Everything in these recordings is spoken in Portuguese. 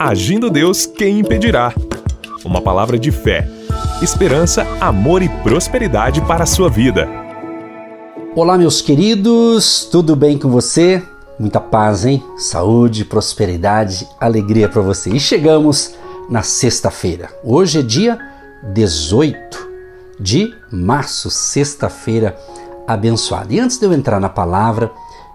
Agindo Deus, quem impedirá? Uma palavra de fé, esperança, amor e prosperidade para a sua vida. Olá, meus queridos, tudo bem com você? Muita paz, hein? Saúde, prosperidade, alegria para você. E chegamos na sexta-feira. Hoje é dia 18 de março, sexta-feira abençoada. E antes de eu entrar na palavra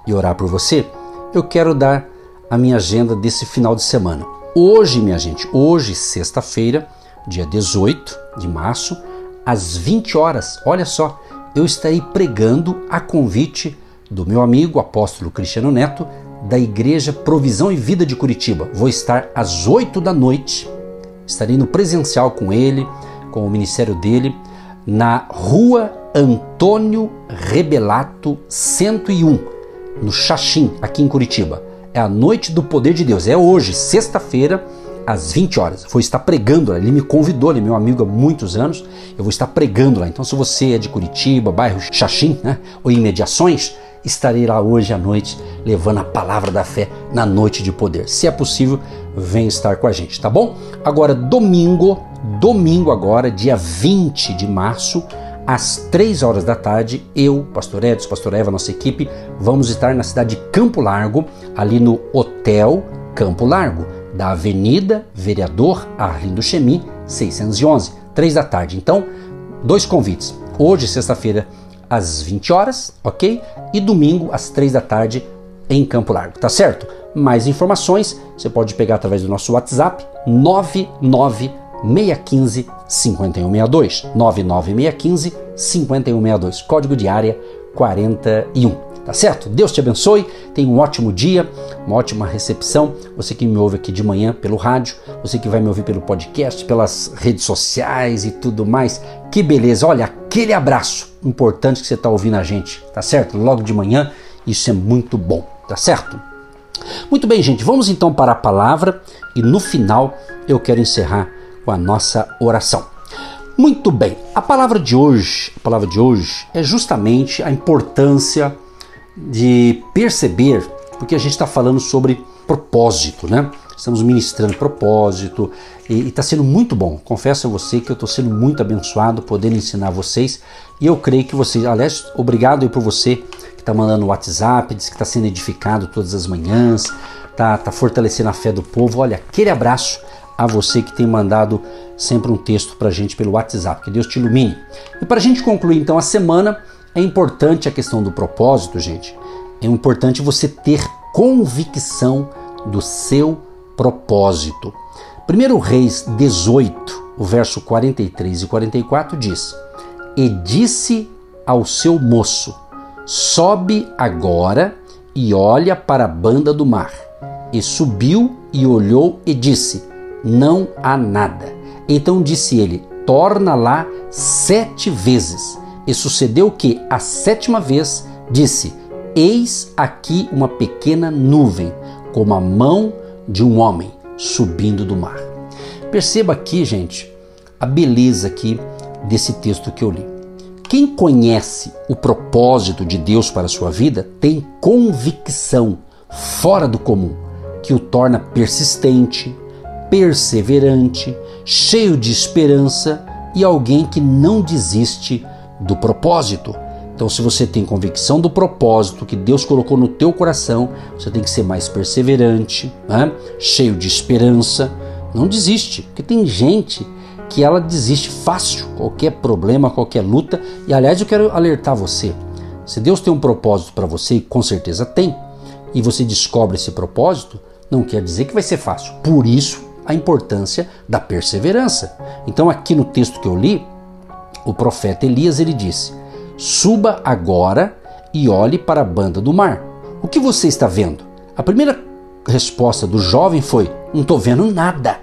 e orar por você, eu quero dar a minha agenda desse final de semana. Hoje, minha gente, hoje, sexta-feira, dia 18 de março, às 20 horas, olha só, eu estarei pregando a convite do meu amigo apóstolo Cristiano Neto da Igreja Provisão e Vida de Curitiba. Vou estar às 8 da noite, estarei no presencial com ele, com o ministério dele, na rua Antônio Rebelato 101, no Xaxim, aqui em Curitiba. É a noite do poder de Deus. É hoje, sexta-feira, às 20 horas. Vou estar pregando lá. Ele me convidou, ele é meu amigo há muitos anos. Eu vou estar pregando lá. Então, se você é de Curitiba, bairro Xaxim, né, ou imediações, estarei lá hoje à noite levando a palavra da fé na noite de poder. Se é possível, vem estar com a gente, tá bom? Agora, domingo, domingo agora, dia 20 de março, às 3 horas da tarde, eu, Pastor Edson, Pastor Eva, nossa equipe, vamos estar na cidade de Campo Largo, ali no Hotel Campo Largo, da Avenida Vereador Arlindo Chemi, 611, 3 da tarde. Então, dois convites. Hoje, sexta-feira, às 20 horas, ok? E domingo, às 3 da tarde, em Campo Largo, tá certo? Mais informações você pode pegar através do nosso WhatsApp 99 615 5162. 99615 5162. Código de área 41. Tá certo? Deus te abençoe. Tenha um ótimo dia, uma ótima recepção. Você que me ouve aqui de manhã pelo rádio, você que vai me ouvir pelo podcast, pelas redes sociais e tudo mais. Que beleza. Olha, aquele abraço importante que você está ouvindo a gente, tá certo? Logo de manhã, isso é muito bom, tá certo? Muito bem, gente, vamos então para a palavra e no final eu quero encerrar com a nossa oração. Muito bem, a palavra de hoje, a palavra de hoje é justamente a importância de perceber, porque a gente está falando sobre propósito, né? Estamos ministrando propósito e está sendo muito bom. Confesso a você que eu estou sendo muito abençoado podendo ensinar vocês e eu creio que vocês, aliás, obrigado aí por você que está mandando WhatsApp, diz que está sendo edificado todas as manhãs, tá, tá fortalecendo a fé do povo. Olha, aquele abraço a você que tem mandado sempre um texto para a gente pelo WhatsApp. Que Deus te ilumine. E para a gente concluir então a semana, é importante a questão do propósito, gente. É importante você ter convicção do seu propósito. 1 Reis 18, o verso 43 e 44 diz: E disse ao seu moço: Sobe agora e olha para a banda do mar. E subiu e olhou e disse: não há nada. Então disse ele: Torna lá sete vezes. E sucedeu que, a sétima vez, disse: Eis aqui uma pequena nuvem, como a mão de um homem subindo do mar. Perceba aqui, gente, a beleza aqui desse texto que eu li. Quem conhece o propósito de Deus para a sua vida tem convicção fora do comum, que o torna persistente, perseverante, cheio de esperança e alguém que não desiste do propósito. Então, se você tem convicção do propósito que Deus colocou no teu coração, você tem que ser mais perseverante, né? cheio de esperança. Não desiste, porque tem gente que ela desiste fácil, qualquer problema, qualquer luta. E aliás, eu quero alertar você: se Deus tem um propósito para você, e com certeza tem, e você descobre esse propósito, não quer dizer que vai ser fácil. Por isso, a importância da perseverança. Então, aqui no texto que eu li, o profeta Elias ele disse: Suba agora e olhe para a banda do mar. O que você está vendo? A primeira resposta do jovem foi: Não estou vendo nada.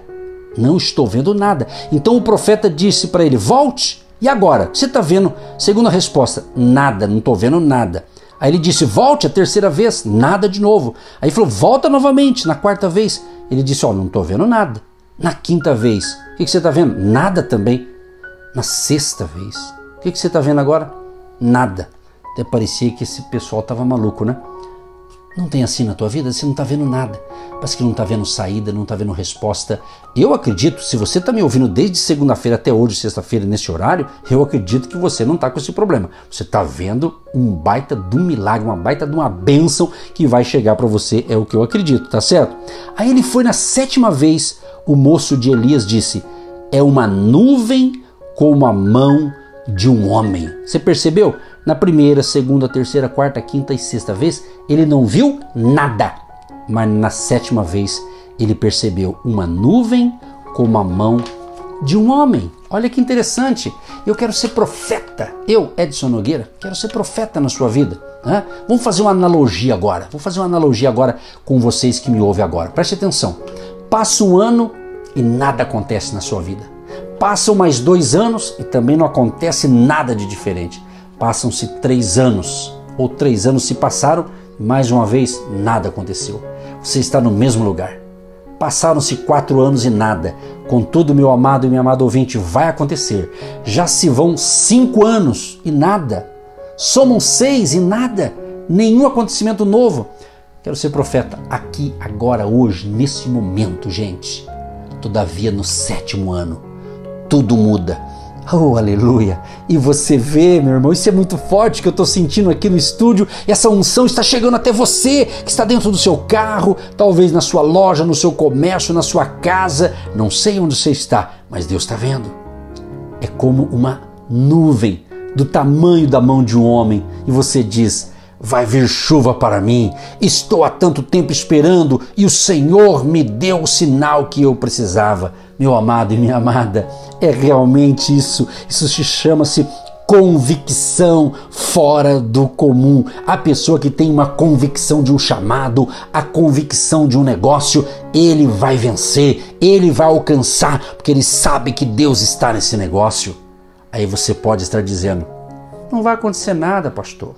Não estou vendo nada. Então o profeta disse para ele: Volte. E agora? Você está vendo? Segunda resposta: Nada, não estou vendo nada. Aí ele disse: Volte a terceira vez, nada de novo. Aí falou: Volta novamente, na quarta vez. Ele disse: Ó, oh, não estou vendo nada. Na quinta vez, o que, que você está vendo? Nada também. Na sexta vez, o que, que você está vendo agora? Nada. Até parecia que esse pessoal estava maluco, né? Não tem assim na tua vida? Você não está vendo nada. Parece que não está vendo saída, não está vendo resposta. Eu acredito, se você está me ouvindo desde segunda-feira até hoje, sexta-feira, nesse horário, eu acredito que você não está com esse problema. Você está vendo um baita de um milagre, uma baita de uma bênção que vai chegar para você, é o que eu acredito, tá certo? Aí ele foi na sétima vez, o moço de Elias disse: É uma nuvem como a mão de um homem. Você percebeu? Na primeira, segunda, terceira, quarta, quinta e sexta vez, ele não viu nada. Mas na sétima vez, ele percebeu uma nuvem como a mão de um homem. Olha que interessante. Eu quero ser profeta. Eu, Edson Nogueira, quero ser profeta na sua vida. Né? Vamos fazer uma analogia agora. Vou fazer uma analogia agora com vocês que me ouvem agora. Preste atenção. Passa um ano e nada acontece na sua vida. Passam mais dois anos e também não acontece nada de diferente. Passam-se três anos, ou três anos se passaram, mais uma vez nada aconteceu. Você está no mesmo lugar. Passaram-se quatro anos e nada. Contudo, meu amado e minha amada ouvinte, vai acontecer. Já se vão cinco anos e nada. Somam seis e nada. Nenhum acontecimento novo. Quero ser profeta aqui, agora, hoje, nesse momento, gente. Todavia, no sétimo ano, tudo muda Oh, aleluia! E você vê, meu irmão, isso é muito forte que eu estou sentindo aqui no estúdio. Essa unção está chegando até você, que está dentro do seu carro, talvez na sua loja, no seu comércio, na sua casa. Não sei onde você está, mas Deus está vendo. É como uma nuvem do tamanho da mão de um homem. E você diz: Vai vir chuva para mim. Estou há tanto tempo esperando e o Senhor me deu o sinal que eu precisava. Meu amado e minha amada, é realmente isso. Isso se chama-se convicção fora do comum. A pessoa que tem uma convicção de um chamado, a convicção de um negócio, ele vai vencer, ele vai alcançar, porque ele sabe que Deus está nesse negócio. Aí você pode estar dizendo: não vai acontecer nada, pastor.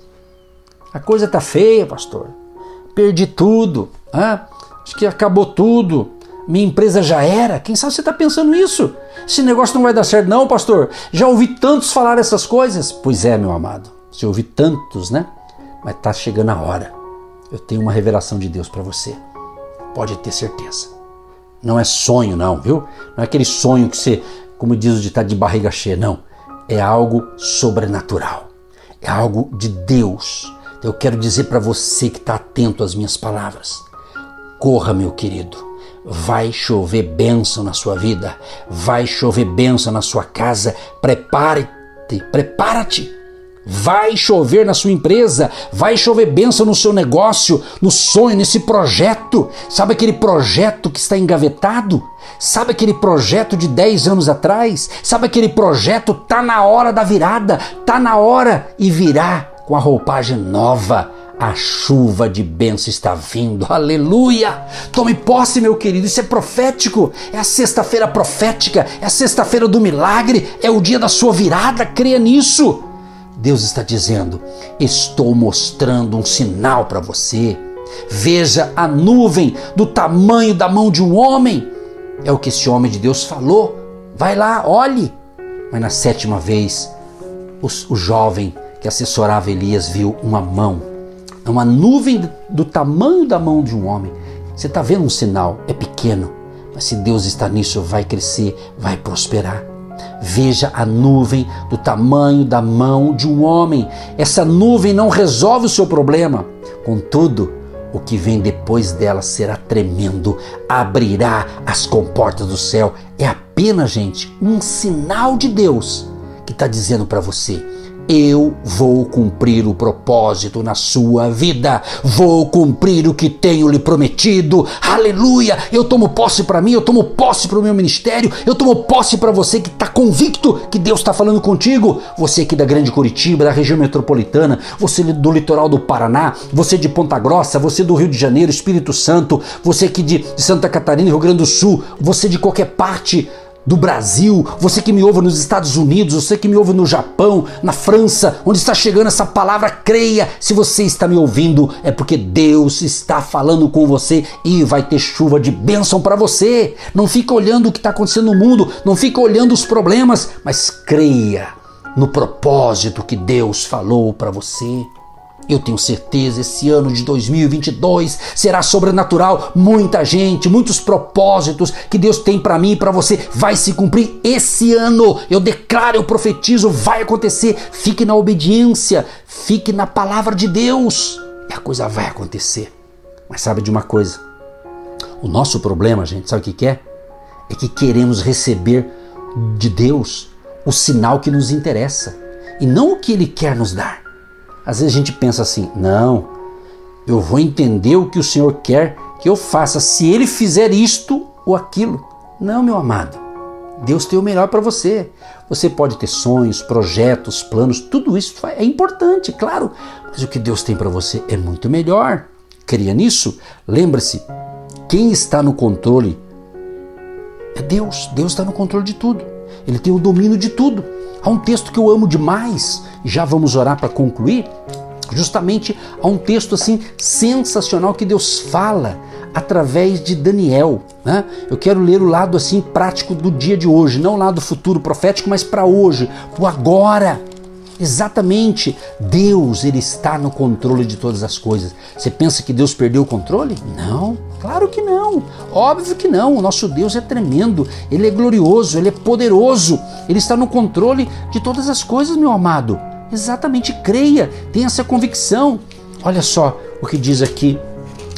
A coisa tá feia, pastor. Perdi tudo. Ah, acho que acabou tudo. Minha empresa já era. Quem sabe você está pensando isso? Esse negócio não vai dar certo, não, pastor. Já ouvi tantos falar essas coisas. Pois é, meu amado. Você ouvi tantos, né? Mas tá chegando a hora. Eu tenho uma revelação de Deus para você. Pode ter certeza. Não é sonho, não, viu? Não é aquele sonho que você, como diz o ditado, de barriga cheia, não. É algo sobrenatural. É algo de Deus eu quero dizer para você que está atento às minhas palavras: corra, meu querido. Vai chover bênção na sua vida, vai chover bênção na sua casa. Prepare-te, prepara-te. Vai chover na sua empresa, vai chover bênção no seu negócio, no sonho, nesse projeto. Sabe aquele projeto que está engavetado? Sabe aquele projeto de 10 anos atrás? Sabe aquele projeto tá na hora da virada, tá na hora e virá com a roupagem nova. A chuva de bênção está vindo, aleluia! Tome posse, meu querido, isso é profético, é a sexta-feira profética, é a sexta-feira do milagre, é o dia da sua virada, creia nisso. Deus está dizendo: Estou mostrando um sinal para você. Veja a nuvem do tamanho da mão de um homem. É o que esse homem de Deus falou. Vai lá, olhe. Mas na sétima vez, o, o jovem que assessorava Elias viu uma mão, uma nuvem do tamanho da mão de um homem. Você está vendo um sinal, é pequeno, mas se Deus está nisso, vai crescer, vai prosperar. Veja a nuvem do tamanho da mão de um homem. Essa nuvem não resolve o seu problema. Contudo, o que vem depois dela será tremendo, abrirá as comportas do céu. É apenas, gente, um sinal de Deus que está dizendo para você: eu vou cumprir o propósito na sua vida, vou cumprir o que tenho lhe prometido. Aleluia! Eu tomo posse para mim, eu tomo posse para o meu ministério, eu tomo posse para você que está convicto que Deus está falando contigo. Você aqui da Grande Curitiba, da região metropolitana, você do litoral do Paraná, você de Ponta Grossa, você do Rio de Janeiro, Espírito Santo, você aqui de Santa Catarina, Rio Grande do Sul, você de qualquer parte do Brasil, você que me ouve nos Estados Unidos, você que me ouve no Japão, na França, onde está chegando essa palavra, creia. Se você está me ouvindo, é porque Deus está falando com você e vai ter chuva de bênção para você. Não fica olhando o que está acontecendo no mundo, não fica olhando os problemas, mas creia no propósito que Deus falou para você. Eu tenho certeza, esse ano de 2022 será sobrenatural. Muita gente, muitos propósitos que Deus tem para mim e para você vai se cumprir esse ano. Eu declaro, eu profetizo, vai acontecer. Fique na obediência, fique na palavra de Deus e a coisa vai acontecer. Mas sabe de uma coisa? O nosso problema, gente, sabe o que é? É que queremos receber de Deus o sinal que nos interessa e não o que Ele quer nos dar. Às vezes a gente pensa assim: não, eu vou entender o que o Senhor quer que eu faça se Ele fizer isto ou aquilo. Não, meu amado. Deus tem o melhor para você. Você pode ter sonhos, projetos, planos, tudo isso é importante, claro, mas o que Deus tem para você é muito melhor. Cria nisso? Lembre-se, quem está no controle é Deus. Deus está no controle de tudo. Ele tem o domínio de tudo. Há um texto que eu amo demais, já vamos orar para concluir. Justamente há um texto assim sensacional que Deus fala através de Daniel. Né? Eu quero ler o lado assim prático do dia de hoje, não o lado futuro profético, mas para hoje, para agora. Exatamente, Deus ele está no controle de todas as coisas. Você pensa que Deus perdeu o controle? Não, claro que não. Óbvio que não. O nosso Deus é tremendo, ele é glorioso, ele é poderoso. Ele está no controle de todas as coisas, meu amado. Exatamente, creia, tenha essa convicção. Olha só o que diz aqui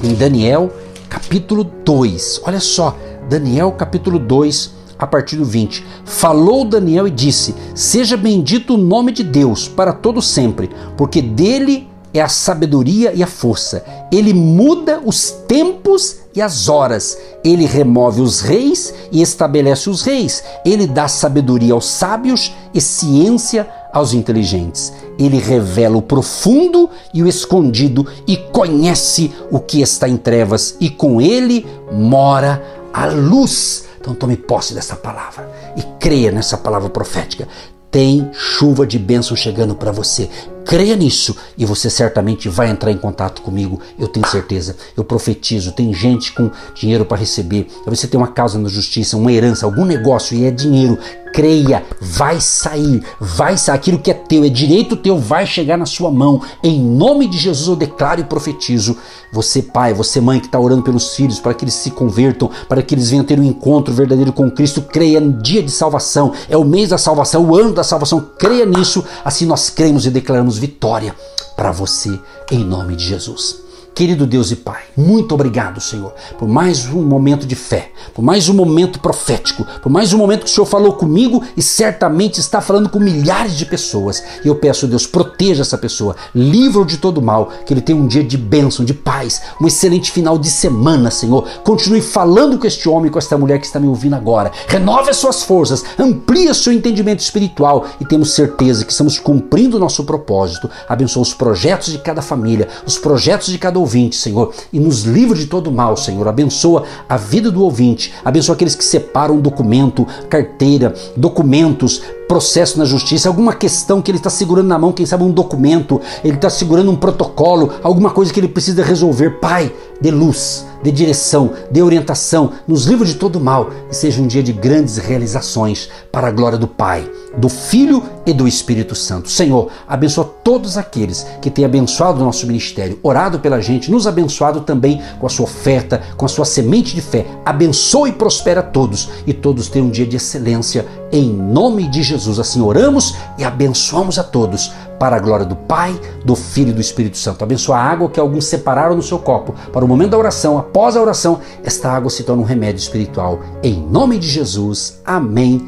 em Daniel, capítulo 2. Olha só, Daniel capítulo 2, a partir do 20. Falou Daniel e disse: Seja bendito o nome de Deus para todo sempre, porque dele é a sabedoria e a força. Ele muda os tempos e as horas. Ele remove os reis e estabelece os reis. Ele dá sabedoria aos sábios e ciência aos inteligentes. Ele revela o profundo e o escondido e conhece o que está em trevas, e com ele mora a luz. Então tome posse dessa palavra e creia nessa palavra profética. Tem chuva de bênção chegando para você. Creia nisso e você certamente vai entrar em contato comigo, eu tenho certeza. Eu profetizo, tem gente com dinheiro para receber. Você tem uma causa na justiça, uma herança, algum negócio e é dinheiro. Creia, vai sair, vai sair. Aquilo que é teu, é direito teu, vai chegar na sua mão. Em nome de Jesus eu declaro e profetizo. Você, pai, você, mãe, que está orando pelos filhos para que eles se convertam, para que eles venham ter um encontro verdadeiro com Cristo, creia no dia de salvação. É o mês da salvação, o ano da salvação. Creia nisso. Assim nós cremos e declaramos vitória para você em nome de Jesus. Querido Deus e Pai, muito obrigado, Senhor, por mais um momento de fé, por mais um momento profético, por mais um momento que o Senhor falou comigo e certamente está falando com milhares de pessoas. E eu peço, Deus, proteja essa pessoa, livre-o de todo mal, que ele tenha um dia de bênção, de paz, um excelente final de semana, Senhor. Continue falando com este homem, com esta mulher que está me ouvindo agora. Renove as suas forças, amplie seu entendimento espiritual e temos certeza que estamos cumprindo o nosso propósito. Abençoa os projetos de cada família, os projetos de cada ouvinte, Senhor, e nos livra de todo mal, Senhor. Abençoa a vida do ouvinte, abençoa aqueles que separam documento, carteira, documentos, processo na justiça, alguma questão que ele está segurando na mão, quem sabe um documento, ele está segurando um protocolo, alguma coisa que ele precisa resolver. Pai, dê luz, dê direção, dê orientação, nos livre de todo mal. E seja um dia de grandes realizações para a glória do Pai, do Filho e do Espírito Santo. Senhor, abençoa todos aqueles que têm abençoado o nosso ministério, orado pela gente, nos abençoado também com a sua oferta, com a sua semente de fé. Abençoe e prospera todos e todos tenham um dia de excelência em nome de Jesus. Assim oramos e abençoamos a todos para a glória do Pai, do Filho e do Espírito Santo. Abençoa a água que alguns separaram no seu copo para o momento da oração. Após a oração, esta água se torna um remédio espiritual. Em nome de Jesus. Amém.